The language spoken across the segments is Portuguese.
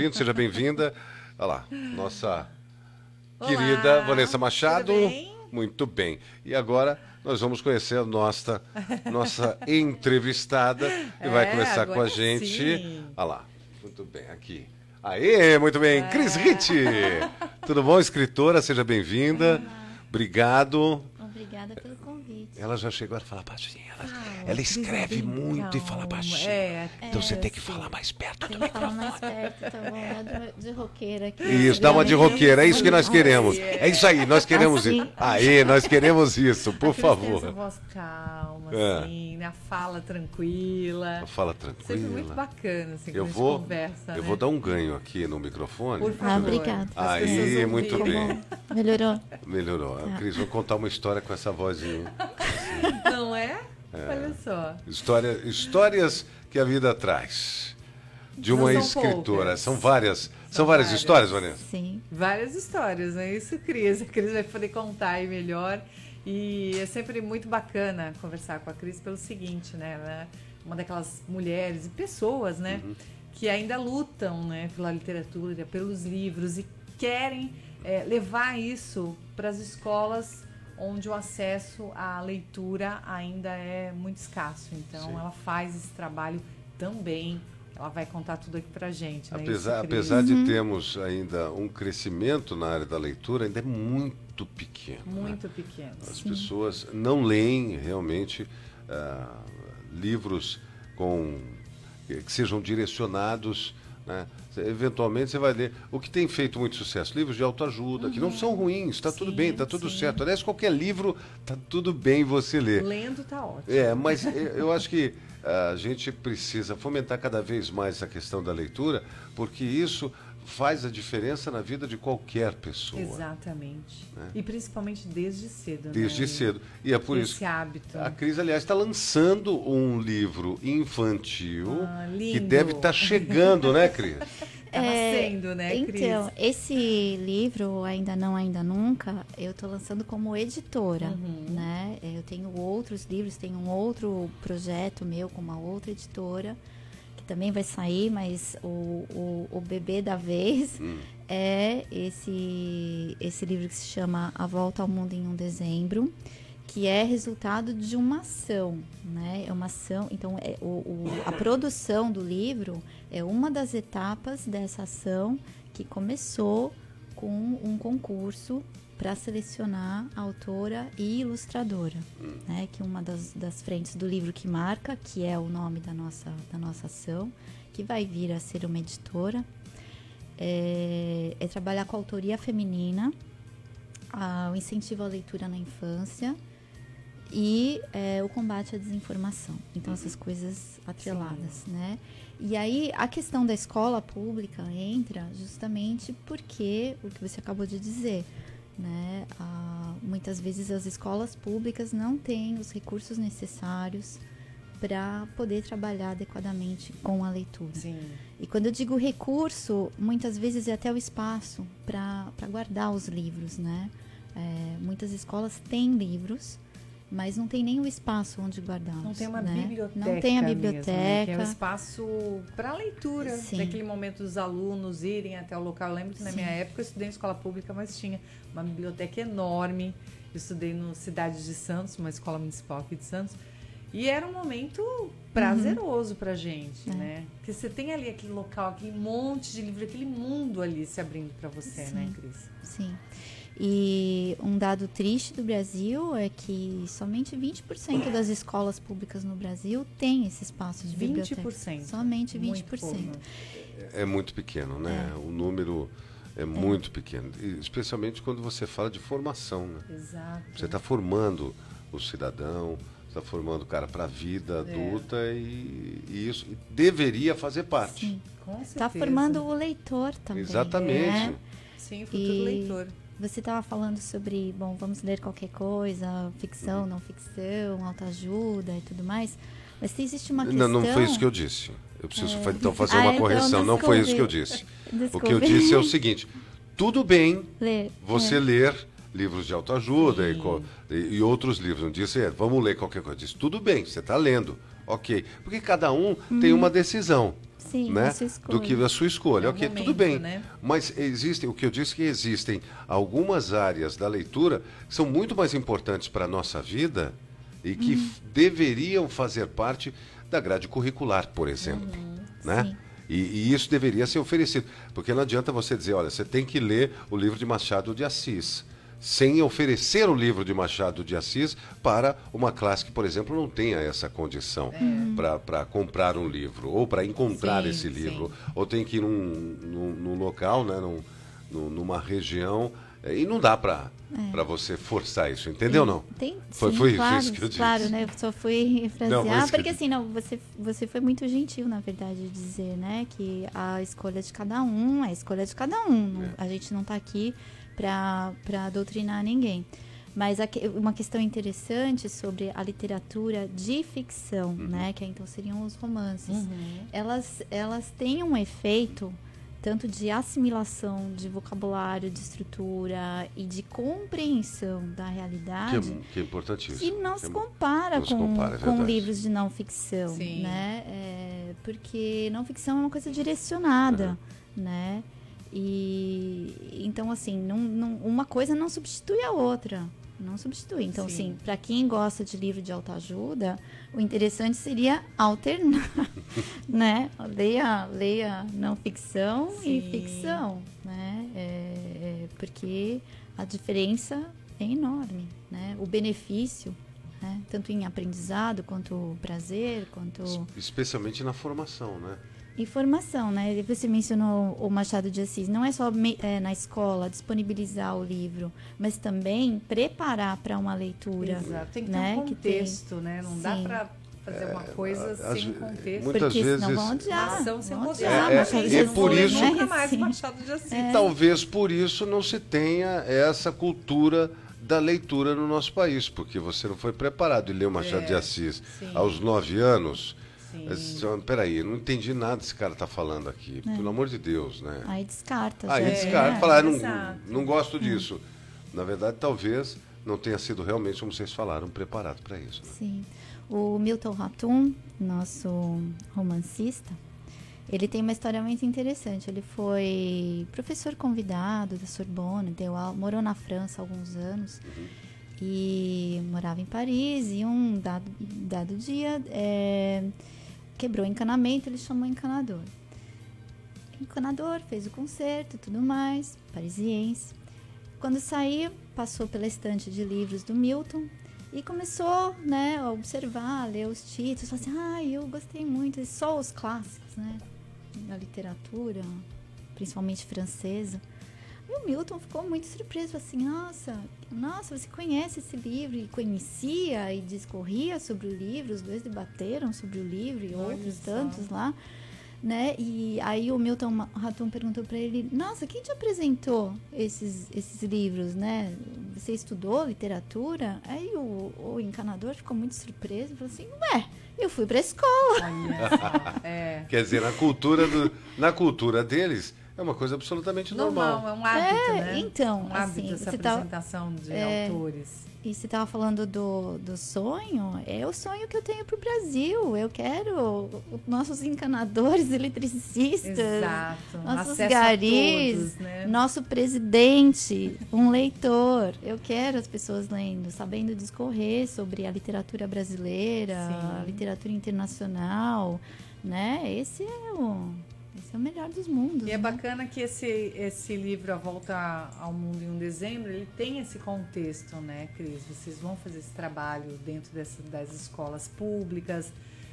bem-vindo, seja bem-vinda. Olha lá, nossa Olá, querida Vanessa Machado. tudo bem? Muito bem. E agora nós vamos conhecer a nossa, nossa entrevistada que vai É, conversar com a gente. sim. Olha lá, muito bem, aqui. Aê, muito bem. Cris É. Ritt. Tudo bom, escritora? Seja bem-vinda. Obrigado. Obrigada pelo convite. Ela já chegou a falar baixinho. Ela, Fala, ela escreve muito e fala baixinho. É, então você é, tem que sim. falar mais perto Tem do microfone. mais perto, tá bom? Dá de, de roqueira aqui. Isso, dá uma de roqueira, é isso que nós queremos. Ai, é. É isso aí, nós queremos Assim. isso. Aê, nós queremos isso, por A Cris Tem essa favor. voz calma, É. assim, né? A fala tranquila. Fala Sempre muito tranquila. bacana, assim, Eu a vou, conversa, eu né? vou dar um ganho aqui no microfone. Por Ah, favor. obrigada. As Aí, muito bem. Melhorou? Melhorou. A Cris, vou contar uma história com essa vozinha. Não é? Olha só. História, histórias que a vida traz. De uma são escritora. poucas. São várias. São, São várias, várias. histórias, Vanessa? Sim. Várias histórias, não é isso, Cris? A Cris vai poder contar aí melhor. E é sempre muito bacana conversar com a Cris pelo seguinte, né? Ela é uma daquelas mulheres e pessoas, né? Uhum. Que ainda lutam, né? Pela literatura, pelos livros e querem é, levar isso para as escolas onde o acesso à leitura ainda é muito escasso. Então, Sim. ela faz esse trabalho também. Ela vai contar tudo aqui pra gente, né? Apesar, apesar de termos ainda um crescimento na área da leitura, ainda é muito pequeno. né? Muito pequeno. As pessoas não leem realmente ah, livros com que sejam direcionados. Né? Eventualmente você vai ler. O que tem feito muito sucesso? Livros de autoajuda, que não são ruins, está tudo bem, está tudo sim. certo. Aliás, qualquer livro está tudo bem você ler. Lendo tá ótimo. É, mas eu acho que a gente precisa fomentar cada vez mais a questão da leitura, porque isso faz a diferença na vida de qualquer pessoa. Exatamente. E principalmente desde cedo. né? Desde né? cedo. E é por Esse isso hábito. a Cris, aliás, está lançando um livro infantil Ah, que deve estar chegando, né, Cris? Tá nascendo, né, Cris? Então, esse livro, Ainda Não, Ainda Nunca, eu tô lançando como editora, Uhum. né? Eu tenho outros livros, tenho um outro projeto meu com uma outra editora, também vai sair, mas o, o, o bebê da vez Hum. é esse, esse livro que se chama A Volta ao Mundo em um Dezembro, que é resultado de uma ação, né? É uma ação, então é, o, o- a produção do livro é uma das etapas dessa ação que começou com um concurso para selecionar a autora e ilustradora, né? Que uma das, das frentes do livro que marca, que é o nome da nossa, da nossa ação, que vai vir a ser uma editora, é, é trabalhar com a autoria feminina, a- o incentivo à leitura na infância e é, o combate à desinformação. Então, essas coisas atreladas, né? E aí, a questão da escola pública entra justamente porque, o que você acabou de dizer, né? Ah, muitas vezes as escolas públicas não têm os recursos necessários para poder trabalhar adequadamente com a leitura. Sim. E quando eu digo recurso, muitas vezes é até o espaço para guardar os livros, né? É, muitas escolas têm livros, mas não tem o espaço onde guardá-los. Não tem uma né? biblioteca. Não tem a mesmo, né? biblioteca. Que é o espaço para leitura. Sim. Naquele momento dos alunos irem até o local. Eu lembro que na Sim. minha época eu estudei em escola pública, mas tinha uma biblioteca enorme. Eu estudei no Cidade de Santos, uma escola municipal aqui de Santos. E era um momento prazeroso pra gente, É. né? Porque você tem ali aquele local, aquele monte de livro, aquele mundo ali se abrindo pra você, Sim. né, Cris? Sim. E um dado triste do Brasil é que somente 20% das escolas públicas no Brasil têm esse espaço de biblioteca. 20%. Somente 20%. Muito pouco. É muito pequeno, né? O número é muito pequeno. E especialmente quando você fala de formação, né? Exato. Você está formando o cidadão, está formando o cara para a vida É. adulta e, e isso deveria fazer parte. Sim. Com certeza. Está formando o leitor também. Exatamente. né? Sim, o futuro E- leitor. Você estava falando sobre, bom, vamos ler qualquer coisa, ficção, não ficção, autoajuda e tudo mais. Mas se existe uma questão... Não, não foi isso que eu disse. Eu preciso fa- então fazer Ah, uma então, correção. não foi isso que eu desculpe. disse. O Desculpe. que eu disse é o seguinte: tudo bem Ler. você é. ler livros de autoajuda e, e- outros livros. Não disse, é, vamos ler qualquer coisa. Disse, tudo bem, você está lendo. Ok. Porque cada um tem uma decisão. Sim, né? do que a sua escolha. É ok, momento, tudo bem. né? Mas existem, o que eu disse que existem algumas áreas da leitura que são muito mais importantes para a nossa vida e que Uhum. deveriam fazer parte da grade curricular, por exemplo. Né? Uhum. Sim. E, e isso deveria ser oferecido. Porque não adianta você dizer, olha, você tem que ler o livro de Machado de Assis. Sem oferecer o livro de Machado de Assis para uma classe que, por exemplo, não tenha essa condição para comprar um livro, ou para encontrar Sim, esse sim. livro, ou tem que ir num, num, num local, né, num, num- numa região, eh, e não dá para para você forçar isso, entendeu não? Tem, Foi- sim, foi isso- claro, isso que eu disse. Claro, né? Eu só fui Não, que eu porque assim, não, você, você foi muito gentil, na verdade, de dizer, né? Que a escolha de cada um é a escolha de cada um. Não- É. A gente não está aqui para doutrinar ninguém. Mas aqui- uma questão interessante sobre a literatura de ficção, Uhum. né? Que então seriam os romances Uhum. elas, elas têm um efeito tanto de assimilação de vocabulário, de estrutura e de compreensão da Que realidade é, que é importantíssimo. que não Que se é- compara não se com, compara, é com livros de não ficção, Sim. né? É, porque não ficção é uma coisa direcionada, né? E então assim, não, não- uma coisa não substitui a outra. Não substitui. Então, Sim. assim, para quem gosta de livro de autoajuda, o interessante seria alternar, né? Leia, leia não ficção e Sim. ficção, né? É, é, porque a diferença é enorme, né? O benefício, né? tanto em aprendizado quanto prazer, quanto Especialmente na formação, né? Informação, né? E Você mencionou o Machado de Assis. Não é só me- é, na escola disponibilizar o livro, mas também preparar para uma leitura. Exato. Tem que ter né, um que tem- contexto, né? Não dá Sim. para fazer uma coisa às sem contexto. muitas porque vezes- senão vão odiar. ação sem vão odiar. É, é, e por isso- nunca né? mais Sim. Machado de Assis. E talvez por isso não se tenha essa cultura da leitura no nosso país, porque você não foi preparado e leu Machado É, de Assis sim. aos nove anos. Sim. É, só- Peraí, eu não entendi nada desse cara tá falando aqui. Pelo amor de Deus, né? Aí descarta. Aí já. descarta, É, fala, ah, não, não gosto disso. Na verdade, talvez não tenha sido realmente, como vocês falaram, preparado para isso. né? Sim. O Milton Ratum, nosso romancista, ele tem uma história muito interessante. Ele foi professor convidado da Sorbonne, deu aula, morou na França há alguns anos e morava em Paris. E um dado, dado dia é, quebrou o encanamento, ele chamou o encanador. O encanador fez o concerto e tudo mais, parisiense. Quando saiu, passou pela estante de livros do Milton e começou, né, a observar, a ler os títulos, falou assim, ah, eu gostei muito, e só os clássicos, né, da literatura, principalmente francesa. E o Milton ficou muito surpreso, assim, nossa, nossa, você conhece esse livro e conhecia e discorria sobre o livro, os dois debateram sobre o livro e Olha outros só. tantos lá, né? E aí o Milton Ratum perguntou para ele, nossa, quem te apresentou esses, esses livros, né? Você estudou literatura? Aí o, o encanador ficou muito surpreso, falou assim, ué, eu fui para escola. Olha só. É. Quer dizer, na cultura, do- na cultura deles, é uma coisa absolutamente normal. Normal, é um hábito, É, né? então, um hábito assim, essa tá- apresentação de é, autores. E você estava falando do, do sonho, é o sonho que eu tenho para o Brasil. Eu quero os nossos encanadores, eletricistas, Exato. nossos Acesso garis, todos, né? nosso presidente, um leitor. Eu quero as pessoas lendo, sabendo discorrer sobre a literatura brasileira, Sim. a literatura internacional, né? Esse é o, esse é o melhor dos mundos. E é né? bacana que esse, esse livro, A Volta ao Mundo em um Dezembro, ele tem esse contexto, né, Cris? Vocês vão fazer esse trabalho dentro dessa, das escolas públicas.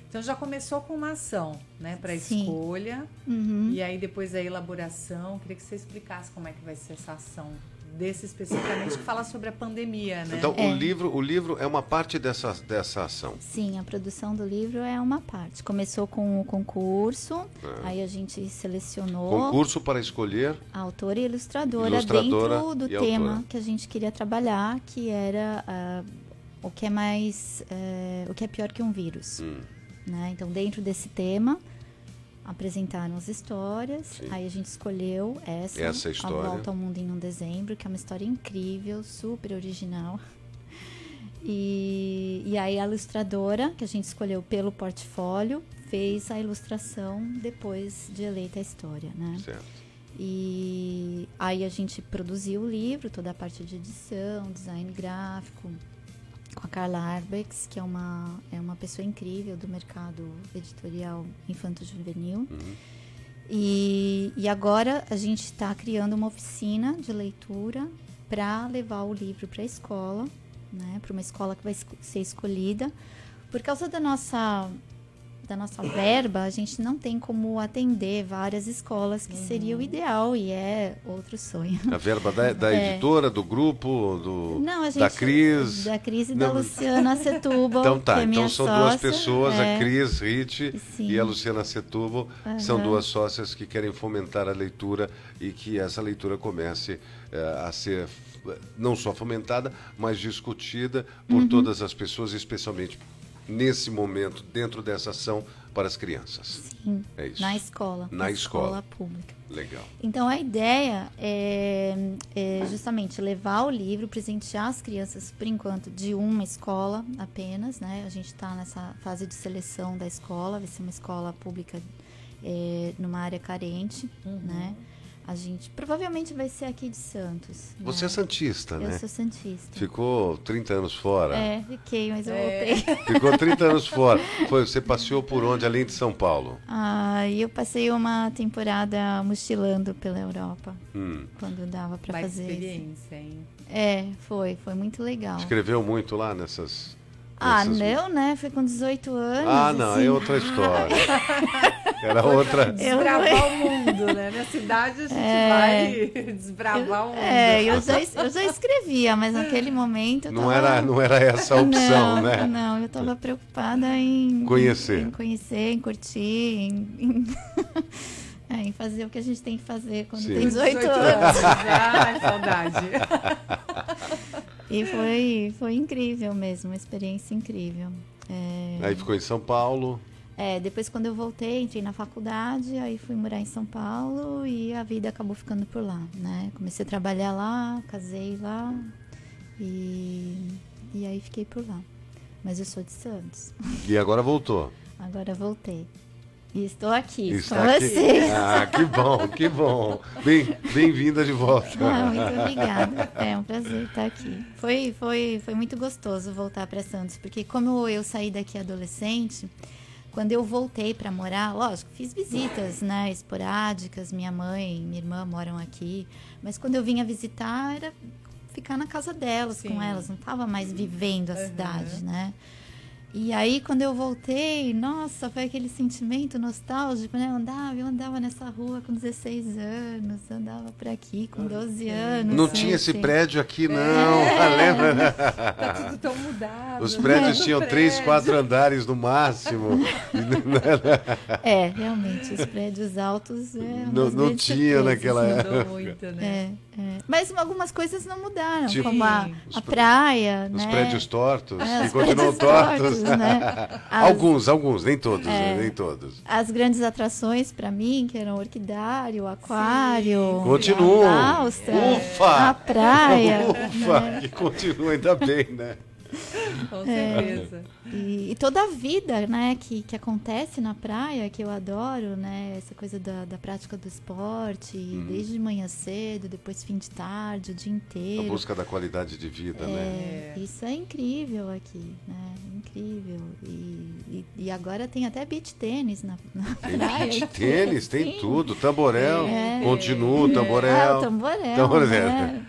Então já começou com uma ação, né, para escolha. Uhum. E aí depois a elaboração. Queria que você explicasse como é que vai ser essa ação desse especificamente, que fala sobre a pandemia, né? Então, É. o, livro, o livro é uma parte dessa, dessa ação. Sim, a produção do livro é uma parte. Começou com o concurso, É. aí a gente selecionou Concurso para escolher. a autora e ilustradora, Ilustradora dentro do tema autora. que a gente queria trabalhar, que era ah, o que é mais, eh, o que é pior que um vírus. Hum, né? Então, dentro desse tema, apresentaram as histórias. Sim. Aí a gente escolheu essa, Essa história. A Volta ao Mundo em um Dezembro, que é uma história incrível, super original. E, e aí a ilustradora, que a gente escolheu pelo portfólio, fez a ilustração depois de eleita a história, né? Certo. E aí a gente produziu o livro, toda a parte de edição, design gráfico, com a Carla Arbex, que é uma, é uma pessoa incrível do mercado editorial infanto-juvenil. Uhum. E, e agora a gente está criando uma oficina de leitura para levar o livro para a escola, né, para uma escola que vai ser escolhida. Por causa da nossa da nossa verba, a gente não tem como atender várias escolas, que seria o ideal e é outro sonho. A verba da, da É. editora, do grupo, do, Não, a gente, da Cris. Da Cris e da Não. Luciana Setúbal. Então que tá, é então são duas sócia. pessoas, É, a Cris Sim. e a Luciana Setúbal, são Aham. duas sócias que querem fomentar a leitura e que essa leitura comece eh, a ser eh, não só fomentada, mas discutida por Uhum. todas as pessoas, especialmente nesse momento, dentro dessa ação para as crianças. Sim, É isso. na escola. Na escola. pública. Legal. Então a ideia é, é justamente levar o livro, presentear as crianças, por enquanto, de uma escola apenas, né? A gente está nessa fase de seleção da escola, vai ser uma escola pública é, numa área carente, né? A gente provavelmente vai ser aqui de Santos. Você né? é santista, Eu né? sou santista. Ficou 30 anos fora. É, fiquei, mas eu É. voltei. Ficou 30 anos fora. Foi, você passeou por onde, além de São Paulo? Ah, eu passei uma temporada mochilando pela Europa, Hum. quando dava para fazer. isso. experiência, hein? É, foi, foi muito legal. Escreveu muito lá nessas. Ah, não, né? Foi com 18 anos. Ah, não, assim. é outra história. Era outra. Eu- Desbravar o mundo, né? Na cidade a gente É. vai desbravar o mundo. É, eu já, eu já escrevia, mas naquele momento eu Não tava... era, não era essa a opção, não, né? Não, eu tava preocupada em... Conhecer. Em conhecer, em curtir, em... em... é, em fazer o que a gente tem que fazer quando Sim. tem 18, anos. Ai, saudade. E foi, foi incrível mesmo, uma experiência incrível. É, Aí ficou em São Paulo. É, depois quando eu voltei, entrei na faculdade, aí fui morar em São Paulo e a vida acabou ficando por lá, né? Comecei a trabalhar lá, casei lá e, e aí fiquei por lá. Mas eu sou de Santos. E agora voltou. Agora voltei. E estou aqui Está com aqui. vocês. Ah, que bom, que bom. Bem- Bem-vinda de volta. Ah, muito obrigada. É um prazer estar aqui. Foi, foi, foi muito gostoso voltar para Santos, porque como eu saí daqui adolescente, quando eu voltei para morar, lógico, fiz visitas, né, esporádicas. Minha mãe e minha irmã moram aqui, mas quando eu vinha visitar era ficar na casa delas Sim. com elas, não estava mais vivendo a Uhum. cidade, né? E aí, quando eu voltei, nossa, foi aquele sentimento nostálgico, né? Eu andava, eu andava nessa rua com 16 anos, andava por aqui com 12 anos. Não né, tinha esse assim. prédio aqui, não. Lembra? né? Tá tudo tão mudado. Os né? prédios No tinham três, prédio. quatro andares no máximo. É, realmente, os prédios altos. É, Não- não tinha naquela Mudou muito, né? É, é. Mas algumas coisas não mudaram, Tipo, como a, a praia, Os né? prédios tortos, É, que os continuam prédios tortos. né? As- Alguns, alguns, nem todos, né? É. nem todos. As grandes atrações para mim, que eram o orquidário, o aquário, Continuam. a balsa, Ufa! a praia. Ufa, né? que continua ainda bem, né? Com certeza. E, e toda a vida, né, que, que acontece na praia, que eu adoro, né, essa coisa da, da prática do esporte, Uhum. desde de manhã cedo, depois fim de tarde, o dia A inteiro. busca da qualidade de vida, né? É, Isso é incrível aqui, né? Incrível. E, e, e agora tem até beach tênis na, na Tem praia. beach tênis, tem Sim. tudo. Tamborel, É. continua o Ah, tamborel. o tamborel. Tamborel. né?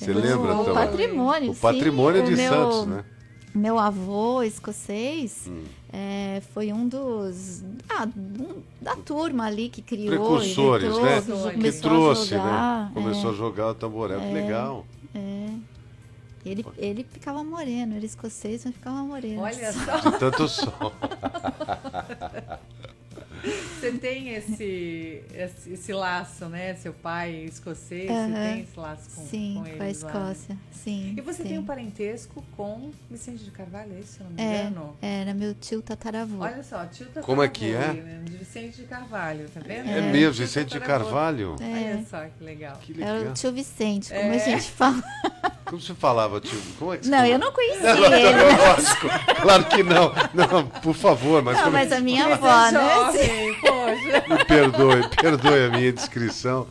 Você O- lembra o também? patrimônio, O patrimônio sim, de o meu- Santos, né? Meu avô escocês Hum. é, foi um dos. Ah, um- da turma ali que criou. Precursores, inventou, né? Que, Que começou trouxe, a jogar, né? Começou é, a jogar o tamborel, que É. legal. é. Ele, ele ficava moreno, ele escocês, mas ficava moreno. Olha só, De tanto sol. você tem esse, esse, esse laço, né? Seu pai escocês, você tem esse laço com, Sim, com com, eles a lá. Escócia. Sim. E você sim. tem um parentesco com Vicente de Carvalho, é isso, se não me É, engano? era meu tio tataravô. Olha só, tio tá Como é que é? De Vicente de Carvalho, tá vendo? É, É. mesmo, Vicente de tataravô. Carvalho. É. Olha só que legal. Que Era legal. o tio Vicente, como É. a gente fala. Como você falava, tio? Como é que você Não, falava? eu não conheci Não, ele. não, lógico. Claro que não. Não, por favor, mas Não, como é mas a minha avó, é né? jovem, Me perdoe, perdoe a minha descrição.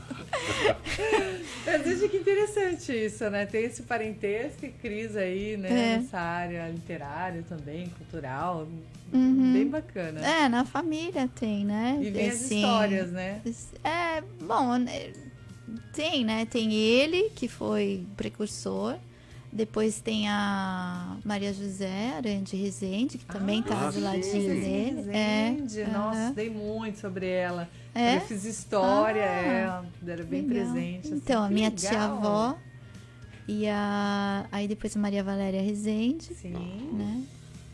Mas veja que interessante isso, né? Tem esse parentesco e Cris aí, né? É. Nessa área literária também, cultural. Uhum. Bem bacana. É, na família tem, né? E vem as Assim, histórias, né? É, bom, né, tem, né? Tem ele, que foi precursor. Depois tem a Maria José Arande Rezende, que também tá Ah, do ladinho dele. Resende. É, Nossa, aham. estudei muito sobre ela. É? Eu fiz história, Ah, é, era bem Legal. presente. assim. Então, a minha tia-avó e a... aí depois a Maria Valéria Rezende, Sim. né?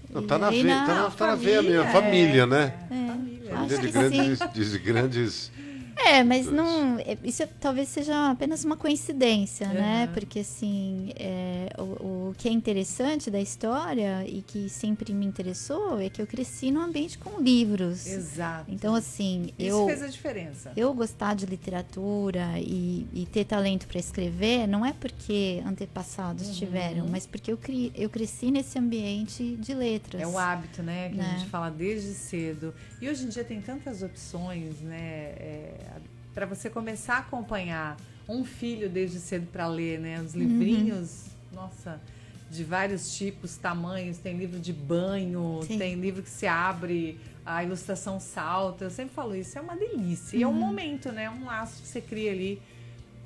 Não, E tá na aí veia, tá na, tá na veia mesmo. é, Família, né? é, É. Família. Família de grandes, de grandes. É, mas não. é, Isso é- talvez seja apenas uma coincidência, né? Uhum. Porque, assim, é, o, o que é interessante da história e que sempre me interessou é que eu cresci num ambiente com livros. Exato. Então, assim, Isso eu. fez a diferença. Eu gostar de literatura e, e ter talento para escrever não é porque antepassados Uhum. tiveram, mas porque eu, cri, eu cresci nesse ambiente de letras. É o hábito, né? Que a Né? gente fala desde cedo. E hoje em dia tem tantas opções, né? Para você começar a acompanhar um filho desde cedo para ler, né? Os livrinhos, nossa, de vários tipos, tamanhos. Tem livro de banho, Sim. tem livro que se abre, a ilustração salta. Eu sempre falo isso, é uma delícia. E é um momento, né? Um laço que você cria ali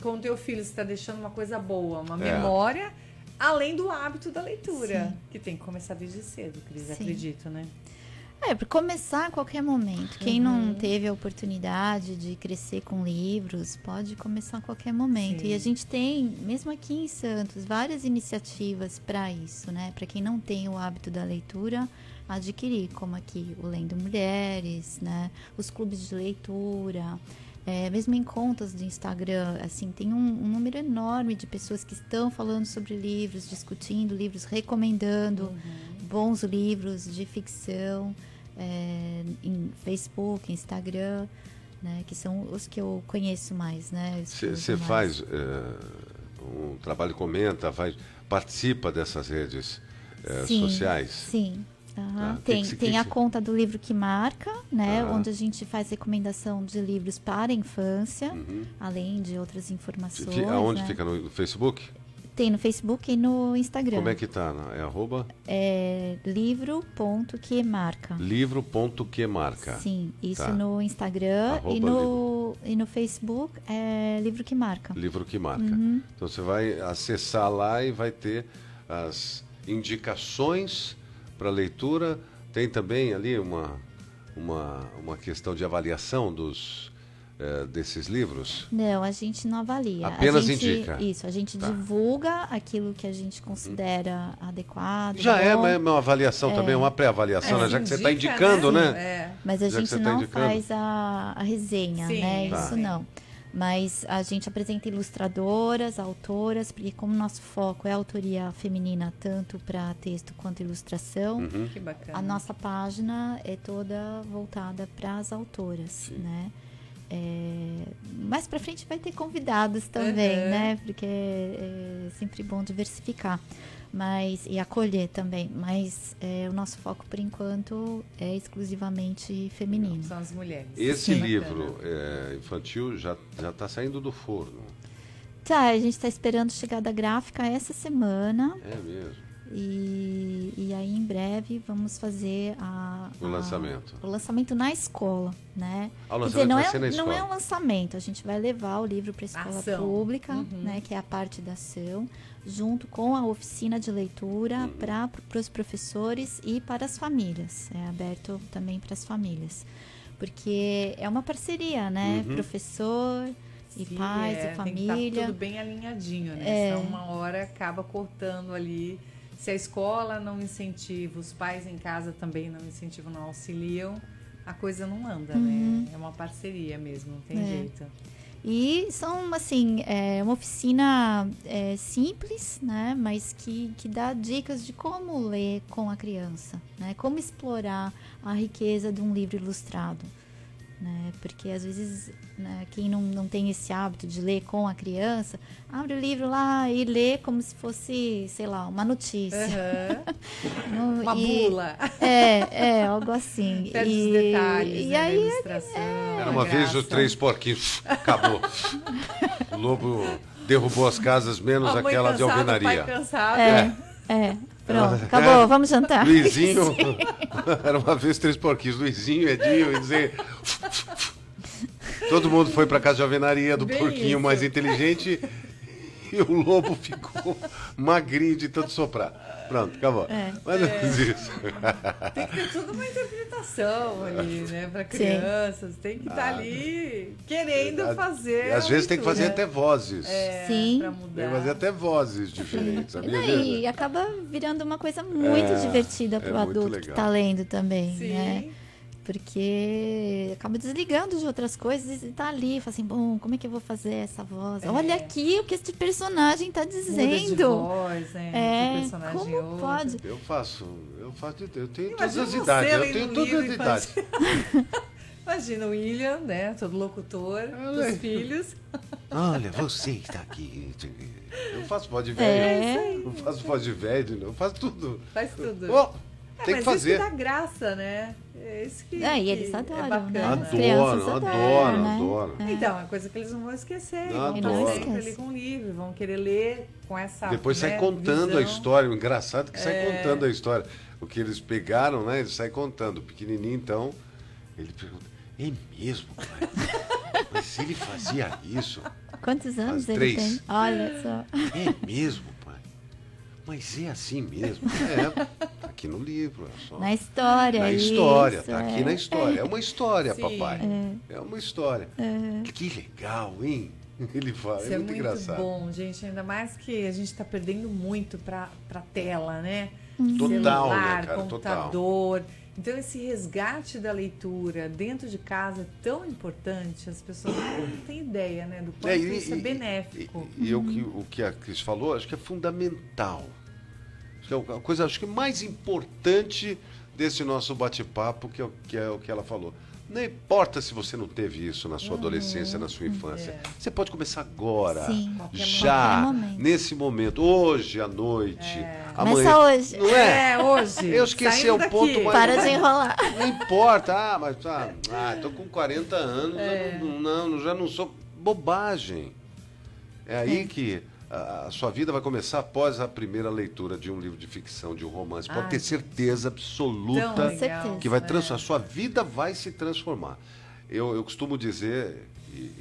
com o teu filho. Você está deixando uma coisa boa, uma É. memória. Além do hábito da leitura, Sim. que tem que começar desde cedo, Cris, Sim. acredito, né? É, para começar a qualquer momento. Quem Uhum. não teve a oportunidade de crescer com livros, pode começar a qualquer momento. Sim. E a gente tem, mesmo aqui em Santos, várias iniciativas para isso, né? Para quem não tem o hábito da leitura, adquirir, como aqui o Lendo Mulheres, né? Os clubes de leitura. É, mesmo em contas do Instagram, assim, tem um, um número enorme de pessoas que estão falando sobre livros, discutindo livros, recomendando bons livros de ficção é, em Facebook, Instagram, né, que são os que eu conheço mais, né? Você mais. faz é, um trabalho, comenta, faz, participa dessas redes é, Sim, sociais? Sim. Tá, que Tem, tem que a conta do livro que marca, né? Tá. Onde a gente faz recomendação de livros para a infância, Uhum. além de outras informações. Aonde né? fica? No Facebook? Tem no Facebook e no Instagram. Como é que tá? É arroba É livro.quemarca. livro.quemarca. Sim, isso Tá. no Instagram Arroba e no, e no Facebook é livro que marca. Livro que marca. Uhum. Então você vai acessar lá e vai ter as indicações para leitura. Tem também ali uma, uma, uma questão de avaliação dos, eh, desses livros. Não, a gente não avalia. Apenas a gente, indica. Isso, a gente Tá. divulga aquilo que a gente considera adequado. Já é bom, uma, uma avaliação também, uma pré-avaliação, né? Já que você está indica, indicando, né? É. Mas a Já gente tá não indicando. faz a, a resenha, Sim, né? Tá. Isso não. Mas a gente apresenta ilustradoras, autoras, porque como nosso foco é autoria feminina, tanto para texto quanto ilustração, Uhum. Que bacana. A nossa página é toda voltada para as autoras, né? É, mais para frente vai ter convidados também, Uhum. né? Porque é, é sempre bom diversificar, mas e acolher também. Mas é, o nosso foco por enquanto é exclusivamente feminino. São as mulheres. Esse Sim. livro eh, infantil já já está saindo do forno. Tá, a gente está esperando chegar da gráfica essa semana É mesmo. E, e aí em breve vamos fazer a, O a- lançamento. o lançamento na escola, né? Ah, o Quer lançamento dizer, não vai é, ser na não é escola. um lançamento, a gente vai levar o livro para a escola Ação. pública, Uhum. né, que é a parte da ação, junto com a oficina de leitura Uhum. para os professores e para as famílias. É aberto também para as famílias. Porque é uma parceria, né? Uhum. Professor e Sim, pais é, e Tem que estar família. tudo bem alinhadinho, né? É. Senão uma hora acaba cortando ali. Se a escola não incentiva, os pais em casa também não incentivam, não auxiliam, a coisa não anda, Uhum. né? É uma parceria mesmo, não tem É. jeito. E são, assim, é uma oficina é, simples, né? Mas que, que dá dicas de como ler com a criança, né? Como explorar a riqueza de um livro ilustrado. Né? Porque às vezes né, quem não, não tem esse hábito de ler com a criança, abre o livro lá e lê como se fosse, sei lá, uma notícia. Uhum. uma e, bula. É, é, algo assim. Perde e, os detalhes, e né, aí, ilustração. É, Era uma vez os três porquinhos. Acabou. o lobo derrubou as casas, menos aquela de alvenaria. É, é. Pronto, acabou, vamos jantar. Luizinho, era uma vez três porquinhos, Luizinho, Edinho, e dizer. Todo mundo foi para casa de alvenaria do Bem porquinho isso. mais inteligente e o lobo ficou magrinho de tanto soprar. Pronto, acabou. É. Mas é. isso. Tem que ter tudo uma interpretação ali, né? Para crianças. Sim. Tem que estar tá ah, ali querendo a, fazer. E às vezes tem que fazer até vozes. É, Sim. Tem que fazer até vozes diferentes. Sabia e, e acaba virando uma coisa muito é, divertida para o é adulto que está lendo também. Sim. Né? Porque acaba desligando de outras coisas e tá ali, fala assim, bom, como é que eu vou fazer essa voz? É. Olha aqui o que este personagem tá dizendo. Muda de voz, né? É, como pode? Eu faço, eu faço, eu tenho todas as idades, eu tenho todas as idades. Imagina o William, né? Todo locutor dos filhos. Olha, você está aqui. Eu faço voz de velho. É. Eu faço voz de velho, eu faço tudo. Faz tudo. Oh, é, tem que fazer. Isso que dá graça, né? É isso que, é, e eles adoram, é bacana. Né? Adoram, adoram, né? adoram. É. Então, é uma coisa que eles não vão esquecer. Adoram. Vão sempre ali com o livro, vão querer ler com essa Depois né, sai contando visão. a história. O engraçado é que sai é. contando a história. O que eles pegaram, né? Eles saem contando. O pequenininho, então, ele pergunta, é mesmo, pai? Mas ele fazia isso? Quantos anos ele três. tem? Olha só. É mesmo, mas é assim mesmo. É, aqui no livro. É só... Na história. Na história, isso, tá é. aqui na história. É uma história, Sim. papai. É. é. uma história. É. Que legal, hein? Ele fala, isso é, é muito, engraçado. bom, gente. Ainda mais que a gente está perdendo muito para a tela, né? Total, Celular, né, cara? computador. Total. Então, esse resgate da leitura dentro de casa é tão importante, as pessoas não têm ideia né, do quanto é, e, isso é benéfico. E, e, e, o, que, o que a Cris falou, acho que é fundamental. Acho que é a coisa acho que mais importante desse nosso bate-papo, que, é, que é o que ela falou. Não importa se você não teve isso na sua uhum. adolescência, na sua infância. É. Você pode começar agora, Sim, já, momento. nesse momento, hoje à noite, é. amanhã. Começa hoje. Não é? É, hoje. Eu esqueci é o ponto mais. Para de enrolar. Não importa. Ah, mas tá, ah, tô com 40 anos, é. não, não, já não sou bobagem. É aí que a sua vida vai começar após a primeira leitura de um livro de ficção, de um romance. Pode ah, ter certeza absoluta que vai trans... é. a sua vida vai se transformar. Eu, eu costumo dizer, e,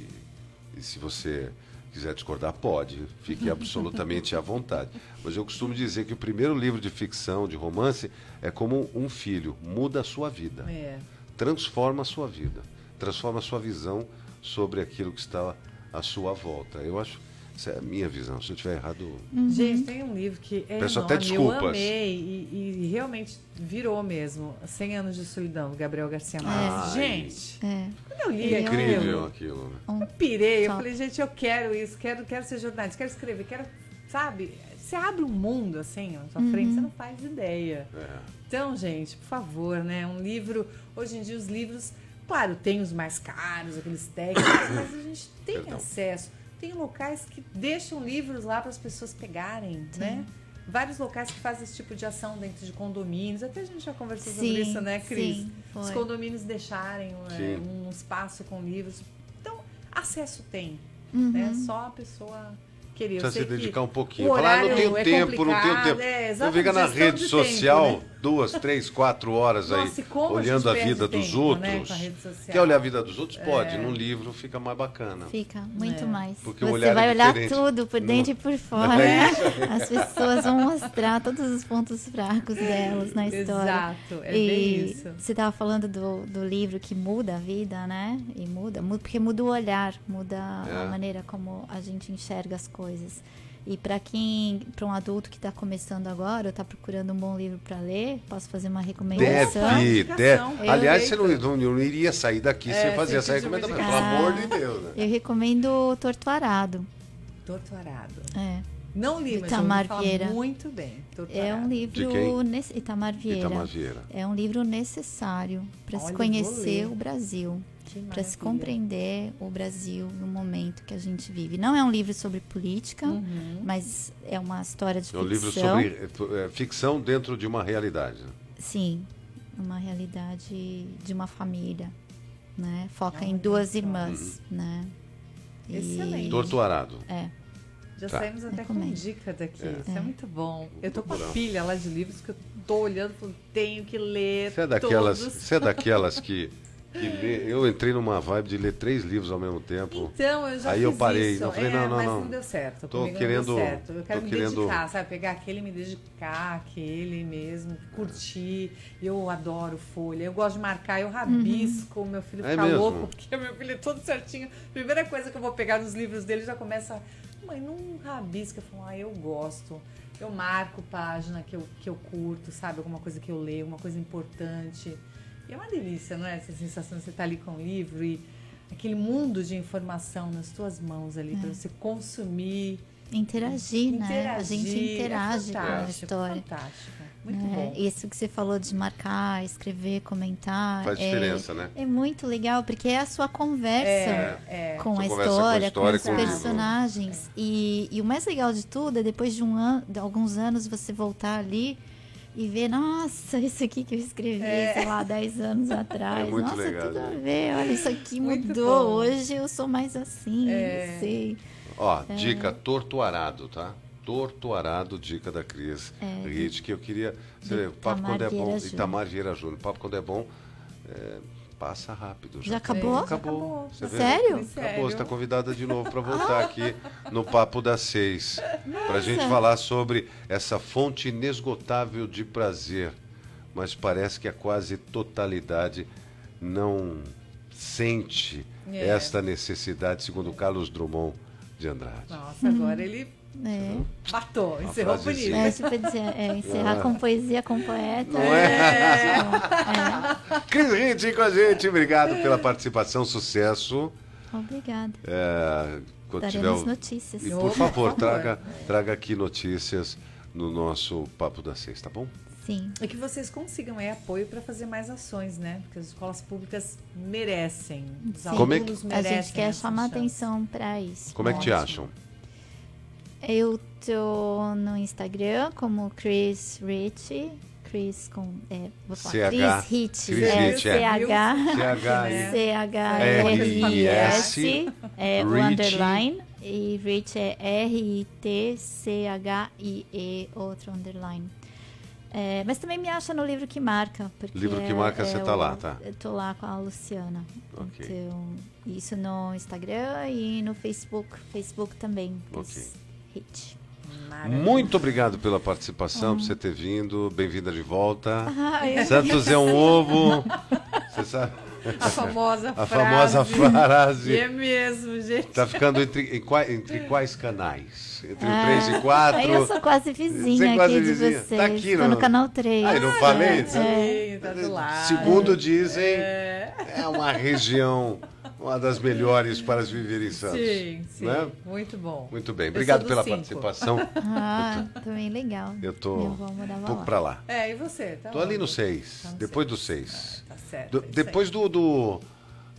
e se você quiser discordar, pode, fique absolutamente à vontade. Mas eu costumo dizer que o primeiro livro de ficção, de romance, é como um filho, muda a sua vida, é. transforma a sua vida, transforma a sua visão sobre aquilo que está à sua volta. Eu acho essa é a minha visão. Se eu estiver errado. Uhum. Gente, tem um livro que é Peço enorme, até desculpas. eu amei e, e, realmente virou mesmo. 100 anos de solidão, do Gabriel Garcia Marques. É. Gente, é. quando eu li é incrível aquilo, né? eu pirei. Eu falei, gente, eu quero isso, quero, quero ser jornalista, quero escrever, quero, sabe? Você abre um mundo assim na sua uhum. frente, você não faz ideia. É. Então, gente, por favor, né? Um livro. Hoje em dia os livros, claro, tem os mais caros, aqueles técnicos, mas a gente tem Perdão. acesso tem locais que deixam livros lá para as pessoas pegarem, Sim. né? Vários locais que fazem esse tipo de ação dentro de condomínios. Até a gente já conversou sim, sobre isso, né, Cris? Sim, Os condomínios deixarem é, um espaço com livros. Então, acesso tem. Uhum. Né? Só a pessoa queria. Precisa se dedicar um pouquinho. Falar, ah, não tenho é tempo, não tenho tempo. É, não fica na rede social tempo, né? Duas, três, quatro horas Nossa, aí, olhando a, a vida dos tempo, outros. Né, Quer olhar a vida dos outros? Pode. É. Num livro fica mais bacana. Fica, muito é. mais. Porque Você o olhar vai é olhar tudo, por dentro e por fora. É As pessoas vão mostrar todos os pontos fracos delas na história. Exato, é e bem isso. Você estava falando do, do livro que muda a vida, né? E muda, porque muda o olhar, muda a é. maneira como a gente enxerga as coisas. E para quem, para um adulto que está começando agora, está procurando um bom livro para ler, posso fazer uma recomendação? Deve, deve. Aliás, você não, não, não, iria sair daqui é, sem fazer essa recomendação, pelo amor de Deus. Né? Eu recomendo Torto Arado. Torto Arado. É. Não li, mas Itamar eu ouvi Vieira. muito bem. É um livro nesse- Itamar Vieira. Itamar Vieira. É um livro necessário para se conhecer o Brasil, para se compreender o Brasil no momento que a gente vive. Não é um livro sobre política, Uhum. mas é uma história de É um livro ficção. sobre é, ficção dentro de uma realidade. Sim, uma realidade de uma família, né? Foca em Olha duas irmãs, né? E- Excelente. Torturado. É, Já Tá. saímos até com Recomendo. dica daqui. É. Isso é É. muito bom. Eu tô com a procurar. pilha lá de livros que eu tô olhando e falo, tenho que ler Você é daquelas, todos. você é daquelas que, eu entrei numa vibe de ler três livros ao mesmo tempo. Então, eu já Aí fiz eu parei, isso. eu falei, é, não, não, mas não. não deu certo. Tô Comigo querendo- não deu certo. Eu quero tô me querendo- dedicar, sabe? Pegar aquele e me dedicar àquele mesmo, curtir. Eu adoro folha. Eu gosto de marcar, eu rabisco. Meu filho É fica mesmo? louco, porque meu filho é todo certinho. Primeira coisa que eu vou pegar nos livros dele já começa. Mãe, não rabisca. Eu falo, ah, eu gosto. Eu marco página que eu, que eu curto, sabe? Alguma coisa que eu leio, alguma coisa importante. E é uma delícia, não é? Essa sensação de você estar ali com o livro e aquele mundo de informação nas tuas mãos ali para você consumir. interagir, né? A gente interagir. interage é com a fantástico, história. Fantástico. Muito né? bom. Isso que você falou de marcar, escrever, comentar. Faz é- diferença, né? É muito legal, porque é a sua conversa É, é. com, a conversa com a história, com, história, os com personagens. E, e o mais legal de tudo é depois de, um ano, de alguns anos você voltar ali e ver, nossa, isso aqui que eu escrevi, É. sei lá, 10 anos atrás. É muito nossa, legal, tudo a né? ver, olha, isso aqui Muito mudou. bom. Hoje eu sou mais assim, É. não sei. Ó, dica tortuarado, tá? Tortuarado, dica da Cris É, Ritt, que eu queria. Você o papo Itamar quando é bom. Júnior. Itamar Vieira Júnior. O papo quando é bom, é, passa rápido. Já acabou? Já Acabou. Você vê? Sério? Acabou, você está convidada de novo para Ah. voltar aqui no Papo das Seis. Para a gente falar sobre essa fonte inesgotável de prazer. Mas parece que a quase totalidade não sente É. esta necessidade, segundo Carlos Drummond de Andrade. Nossa, agora ele É. matou, Uma encerrou bonito. É, tipo, dizer, é, encerrar é? com poesia, com poeta. Não é? É. Cris com a gente, obrigado pela participação, sucesso. Obrigada. É, quando tiver Daremos o- notícias. E por favor, por favor. traga, traga aqui notícias no nosso Papo da Seis, tá bom? Sim. E que vocês consigam aí apoio para fazer mais ações, né? Porque as escolas públicas merecem. Os Sim. Como é que- alunos A merecem. gente quer chamar chance. atenção para isso. Como é que te Ótimo. acham? Eu tô no Instagram como Chris Rich. Chris com. É, vou falar. CH. Chris Rich. Chris é, Rich, é. CH. CH. C-H-R-I-S. É o underline. E Rich é R-I-T-C-H-I-E, outro underline. É, mas também me acha no livro que marca. Porque Livro que é- marca, você é tá o- lá, tá? Eu tô lá com a Luciana. Ok. Então, isso no Instagram e no Facebook. Facebook também. Ok. Rich. Maravilha. Muito obrigado pela participação, por você ter vindo. Bem-vinda de volta. Ai, Santos é um ovo. Você sabe? A famosa A frase. famosa frase. É mesmo, gente. Tá ficando entre, em entre quais canais? Entre o Ah, 3 e 4? Eu sou quase Você vizinha é quase aqui de vizinha. vocês. Tá aqui, não? no canal 3. Ah, eu não falei? Sim, tá do lado. Segundo dizem, É. é uma região, uma das melhores para se viver em Santos. Sim, sim. Né? Muito bom. Muito bem, obrigado pela cinco. participação. Ah, também legal. Eu tô um pouco lá. para lá. É, e você? Tá Tô ali onde? no 6, Tá depois seis. do 6. Tá certo. Do- é depois do, do.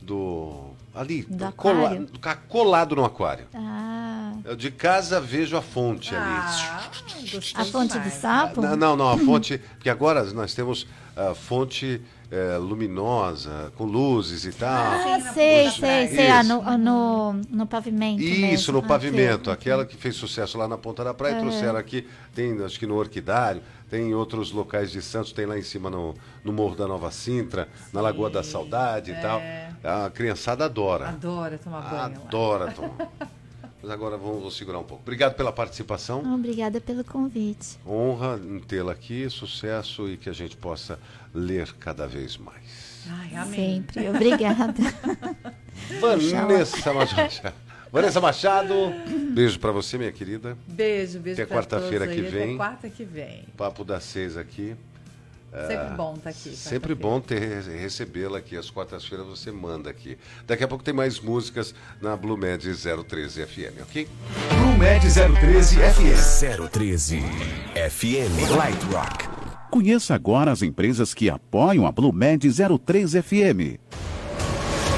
do- Ali, Do do cola- colado no aquário. Ah, Eu de casa vejo a fonte ali. Ah, gostei a fonte do sapo? Não, não, não, a fonte. Porque agora nós temos a fonte eh, luminosa, com luzes e tal. Ah, Sim, na sei, sei, sei. Ah, no, no, no pavimento Isso, mesmo. no Ah, pavimento. sei. Aquela que fez sucesso lá na Ponta da Praia, trouxeram aqui, tem acho que no Orquidário, tem em outros locais de Santos, tem lá em cima no, no Morro da Nova Sintra, na Lagoa da Saudade e tal. A criançada adora. Adora tomar banho lá. Adora tomar. Mas agora vamos, vou segurar um pouco. Obrigado pela participação. Obrigada pelo convite. Honra em tê-la aqui, sucesso e que a gente possa ler cada vez mais. Ai, amém. Sempre. Obrigada. Vanessa Machado. Vanessa Machado, beijo pra você, minha querida. Beijo, beijo Até quarta-feira que vem. Até quarta que vem. Papo das seis aqui. Sempre bom estar tá aqui. Sempre bom ter recebê-la aqui. Às quartas-feiras você manda aqui. Daqui a pouco tem mais músicas na Blue Med 013 FM, ok? Blue Med 013 FM. 013 FM Light Rock. Conheça agora as empresas que apoiam a Blue Med 013 FM.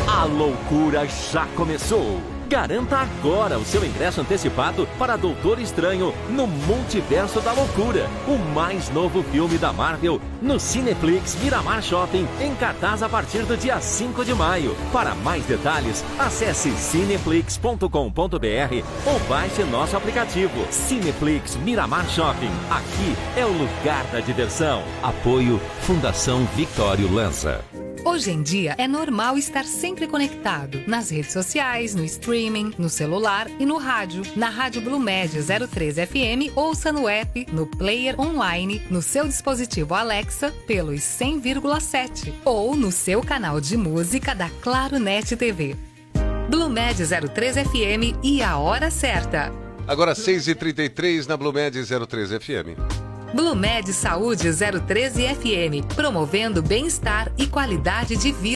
A loucura já começou. Garanta agora o seu ingresso antecipado para Doutor Estranho no Multiverso da Loucura, o mais novo filme da Marvel no Cineflix Miramar Shopping, em cartaz a partir do dia 5 de maio. Para mais detalhes, acesse cineflix.com.br ou baixe nosso aplicativo Cineflix Miramar Shopping. Aqui é o lugar da diversão. Apoio Fundação Victório Lança. Hoje em dia é normal estar sempre conectado nas redes sociais, no streaming, no celular e no rádio. Na Rádio Blue Med 03 FM, ouça no app, no player online, no seu dispositivo Alexa pelos 100,7 ou no seu canal de música da Claro Net TV. Blue Med 03 FM e a hora certa. Agora 6h33 na Blue Med 03 FM. Blumed Saúde 013 FM, promovendo bem-estar e qualidade de vida.